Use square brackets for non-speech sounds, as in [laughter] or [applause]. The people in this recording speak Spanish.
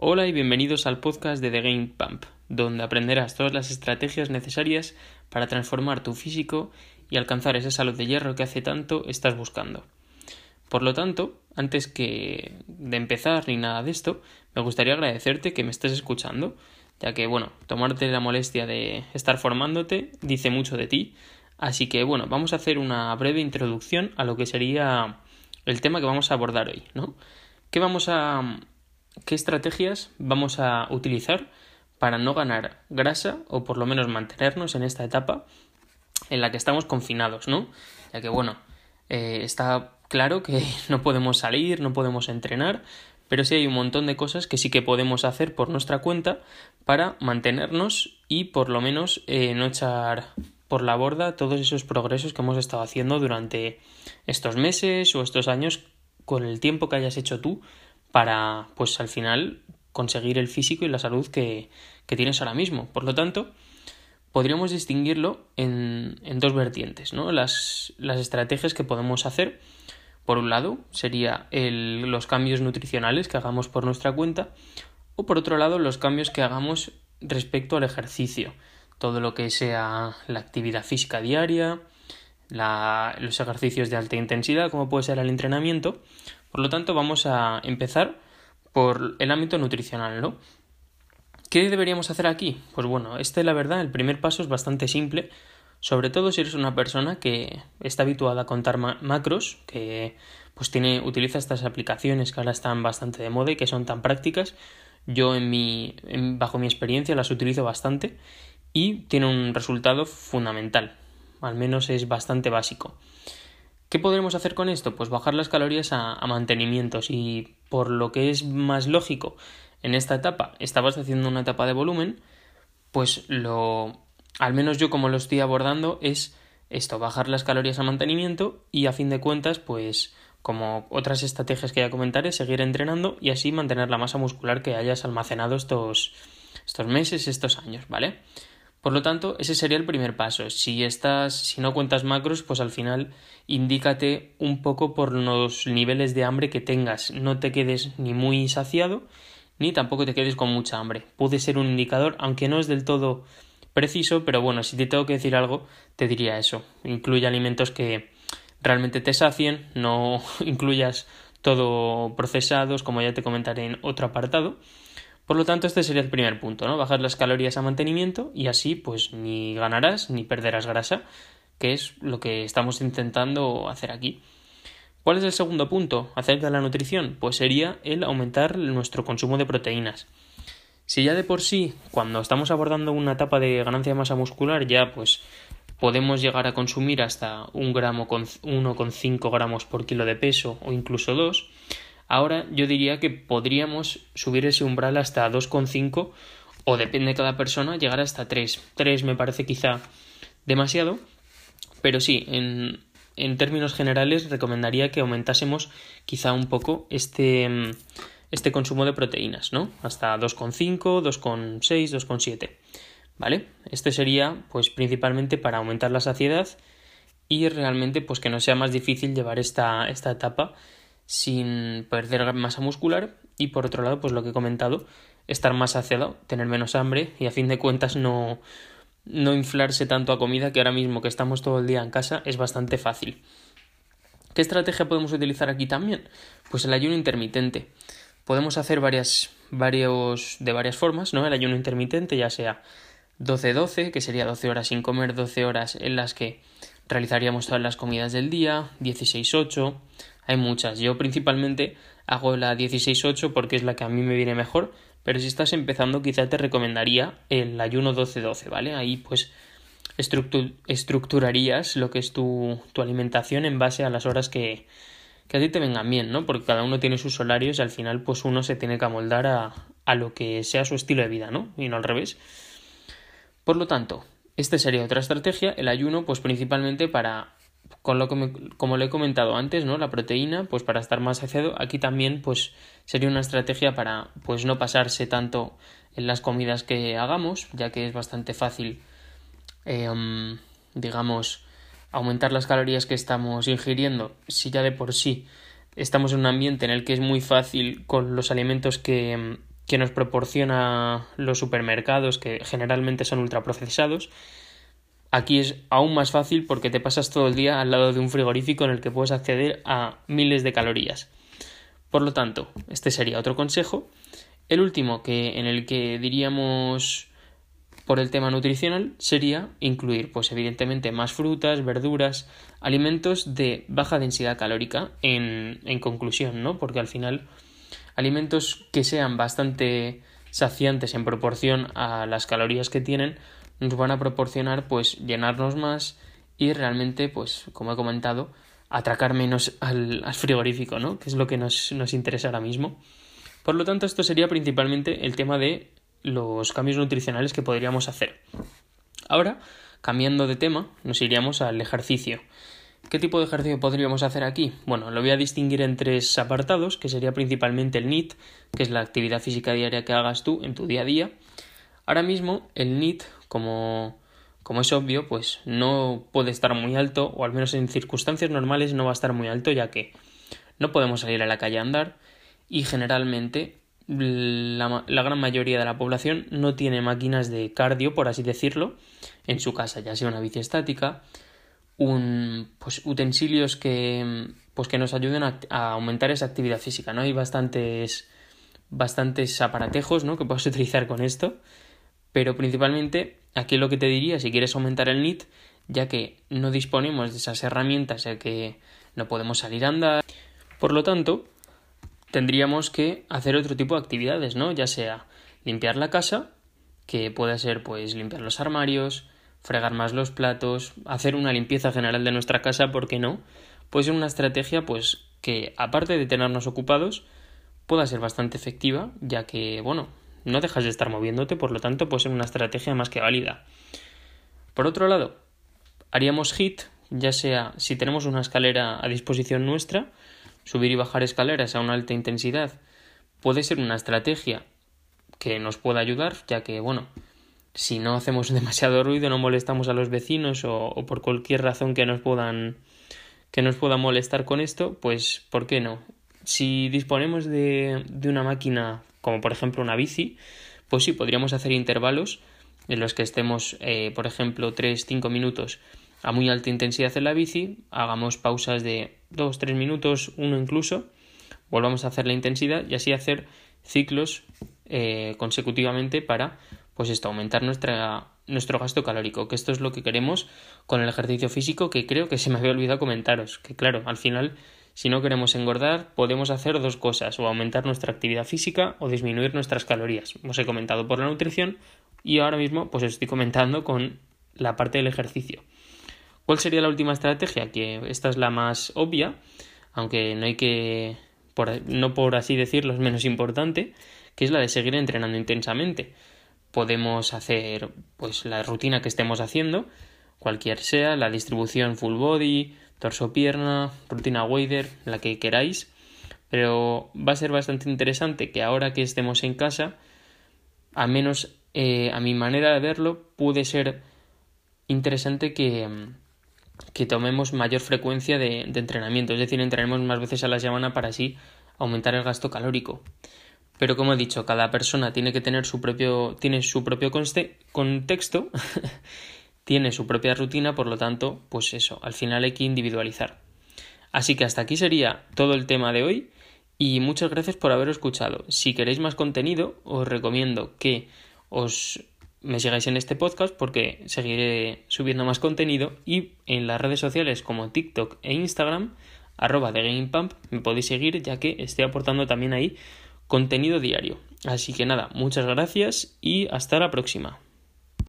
Hola y bienvenidos al podcast de The Game Pump, donde aprenderás todas las estrategias necesarias para transformar tu físico y alcanzar esa salud de hierro que hace tanto estás buscando. Por lo tanto, antes que de empezar ni nada de esto, me gustaría agradecerte que me estés escuchando, ya que, bueno, tomarte la molestia de estar formándote dice mucho de ti. Así que, bueno, vamos a hacer una breve introducción a lo que sería el tema que vamos a abordar hoy, ¿no? ¿Qué vamos a. qué estrategias vamos a utilizar para no ganar grasa o por lo menos mantenernos en esta etapa en la que estamos confinados, ¿no? Ya que, bueno, eh, está claro que [laughs] no podemos salir, no podemos entrenar, pero sí hay un montón de cosas que sí que podemos hacer por nuestra cuenta para mantenernos y por lo menos eh, no echar por la borda todos esos progresos que hemos estado haciendo durante estos meses o estos años con el tiempo que hayas hecho tú para pues al final conseguir el físico y la salud que, que tienes ahora mismo. Por lo tanto, podríamos distinguirlo en, en dos vertientes, ¿no? Las, las estrategias que podemos hacer por un lado, sería los cambios nutricionales que hagamos por nuestra cuenta, o por otro lado, los cambios que hagamos respecto al ejercicio. Todo lo que sea la actividad física diaria, la, los ejercicios de alta intensidad, como puede ser el entrenamiento. Por lo tanto, vamos a empezar por el ámbito nutricional, ¿no? ¿Qué deberíamos hacer aquí? Pues bueno, este la verdad, el primer paso es bastante simple sobre todo si eres una persona que está habituada a contar macros, que pues tiene, utiliza estas aplicaciones que ahora están bastante de moda y que son tan prácticas. Yo en mi, bajo mi experiencia las utilizo bastante y tiene un resultado fundamental. Al menos es bastante básico. ¿Qué podremos hacer con esto? Pues bajar las calorías a, a mantenimientos y por lo que es más lógico en esta etapa estabas haciendo una etapa de volumen, pues lo al menos yo como lo estoy abordando, es esto, bajar las calorías a mantenimiento y a fin de cuentas, pues como otras estrategias que ya comentaré, seguir entrenando y así mantener la masa muscular que hayas almacenado estos, estos meses, estos años, ¿vale? Por lo tanto, ese sería el primer paso. Si estás, si no cuentas macros, pues al final indícate un poco por los niveles de hambre que tengas. No te quedes ni muy saciado, ni tampoco te quedes con mucha hambre. Puede ser un indicador, aunque no es del todo preciso, pero bueno, si te tengo que decir algo, te diría eso. Incluye alimentos que realmente te sacien, no [laughs] incluyas todo procesados, como ya te comentaré en otro apartado. Por lo tanto, este sería el primer punto, ¿no? Bajar las calorías a mantenimiento y así pues ni ganarás ni perderás grasa, que es lo que estamos intentando hacer aquí. ¿Cuál es el segundo punto acerca de la nutrición? Pues sería el aumentar nuestro consumo de proteínas. Si ya de por sí, cuando estamos abordando una etapa de ganancia de masa muscular, ya pues podemos llegar a consumir hasta un gramo con 1,5 gramos por kilo de peso o incluso 2, ahora yo diría que podríamos subir ese umbral hasta 2,5 o depende de cada persona llegar hasta 3. 3 me parece quizá demasiado, pero sí, en, en términos generales recomendaría que aumentásemos quizá un poco este este consumo de proteínas, ¿no? Hasta 2,5, 2,6, 2,7. ¿Vale? Este sería, pues, principalmente para aumentar la saciedad y realmente, pues, que no sea más difícil llevar esta, esta etapa sin perder masa muscular y por otro lado, pues lo que he comentado, estar más saciado, tener menos hambre y a fin de cuentas no, no inflarse tanto a comida que ahora mismo que estamos todo el día en casa es bastante fácil. ¿Qué estrategia podemos utilizar aquí también? Pues el ayuno intermitente podemos hacer varias, varios, de varias formas, ¿no? El ayuno intermitente, ya sea 12-12, que sería 12 horas sin comer, 12 horas en las que realizaríamos todas las comidas del día, 16-8, hay muchas. Yo principalmente hago la 16-8 porque es la que a mí me viene mejor, pero si estás empezando quizá te recomendaría el ayuno 12-12, ¿vale? Ahí pues estructurarías lo que es tu, tu alimentación en base a las horas que, que a ti te vengan bien, ¿no? Porque cada uno tiene sus horarios y al final pues uno se tiene que amoldar a, a lo que sea su estilo de vida, ¿no? Y no al revés. Por lo tanto, esta sería otra estrategia, el ayuno pues principalmente para con lo que como le he comentado antes, ¿no? La proteína, pues para estar más saciado, aquí también pues sería una estrategia para pues no pasarse tanto en las comidas que hagamos, ya que es bastante fácil um, digamos aumentar las calorías que estamos ingiriendo, si ya de por sí estamos en un ambiente en el que es muy fácil con los alimentos que, que nos proporciona los supermercados, que generalmente son ultraprocesados, aquí es aún más fácil porque te pasas todo el día al lado de un frigorífico en el que puedes acceder a miles de calorías. Por lo tanto, este sería otro consejo. El último que en el que diríamos por el tema nutricional sería incluir, pues evidentemente, más frutas, verduras, alimentos de baja densidad calórica en, en conclusión, ¿no? Porque al final alimentos que sean bastante saciantes en proporción a las calorías que tienen nos van a proporcionar pues llenarnos más y realmente pues como he comentado atracar menos al, frigorífico, ¿no? Que es lo que nos, nos interesa ahora mismo. Por lo tanto, esto sería principalmente el tema de los cambios nutricionales que podríamos hacer. Ahora, cambiando de tema, nos iríamos al ejercicio. ¿Qué tipo de ejercicio podríamos hacer aquí? Bueno, lo voy a distinguir en tres apartados, que sería principalmente el NIT, que es la actividad física diaria que hagas tú en tu día a día. Ahora mismo, el NIT, como como es obvio, pues no puede estar muy alto, o al menos en circunstancias normales no va a estar muy alto, ya que no podemos salir a la calle a andar y generalmente la, gran mayoría de la población no tiene máquinas de cardio, por así decirlo, en su casa, ya sea una bici estática, un, pues, utensilios que, pues, que nos ayuden a, aumentar esa actividad física, ¿no? Hay bastantes, bastantes aparatejos, ¿no? Que puedes [laughs] utilizar con esto, pero principalmente Aquí lo que te diría, si quieres aumentar el NIT, ya que no disponemos de esas herramientas, ya que no podemos salir a andar. Por lo tanto, tendríamos que hacer otro tipo de actividades, ¿no? Ya sea limpiar la casa, que puede ser pues limpiar los armarios, fregar más los platos, hacer una limpieza general de nuestra casa, ¿por qué no? Puede ser una estrategia pues que aparte de tenernos ocupados, pueda ser bastante efectiva, ya que, bueno, no dejas de estar moviéndote, por lo tanto puede ser una estrategia más que válida. Por otro lado, haríamos HIT, ya sea si tenemos una escalera a disposición nuestra, subir y bajar escaleras a una alta intensidad puede ser una estrategia que nos pueda ayudar, ya que, bueno, si no hacemos [laughs] demasiado ruido, no molestamos a los vecinos o, por cualquier razón que nos puedan que nos pueda molestar con esto, pues ¿por qué no? Si disponemos de, de una máquina como por ejemplo una bici, pues sí, podríamos hacer intervalos en los que estemos, eh, por ejemplo, 3-5 minutos a muy alta intensidad en la bici, hagamos pausas de 2-3 minutos, uno incluso, volvamos a hacer la intensidad y así hacer ciclos eh, consecutivamente para pues esto, aumentar nuestra, nuestro gasto calórico, que esto es lo que queremos con el ejercicio físico, que creo que se me había olvidado comentaros, que claro, al final si no queremos engordar, podemos hacer dos cosas, o aumentar nuestra actividad física o disminuir nuestras calorías. Os he comentado por la nutrición y ahora mismo pues estoy comentando con la parte del ejercicio. ¿Cuál sería la última estrategia? Que esta es la más obvia, aunque no hay que, no por así decirlo, es menos importante, que es la de seguir entrenando intensamente. Podemos hacer pues la rutina que estemos haciendo, cualquier sea, la distribución full body, torso-pierna, rutina wader, la que queráis. Pero va a ser bastante interesante que ahora que estemos en casa, al menos eh, a mi manera de verlo, puede ser interesante que, que tomemos mayor frecuencia de, de, entrenamiento, es decir, entrenemos más veces a la semana para así aumentar el gasto calórico. Pero como he dicho, cada persona tiene que tener su propio, tiene su propio contexto [laughs] tiene su propia rutina, por lo tanto, pues eso, al final hay que individualizar. Así que hasta aquí sería todo el tema de hoy y muchas gracias por haber escuchado. Si queréis más contenido, os recomiendo que os me sigáis en este podcast porque seguiré subiendo más contenido y en las redes sociales como TikTok e Instagram arroba de GamePump me podéis seguir ya que estoy aportando también ahí contenido diario. Así que nada, muchas gracias y hasta la próxima.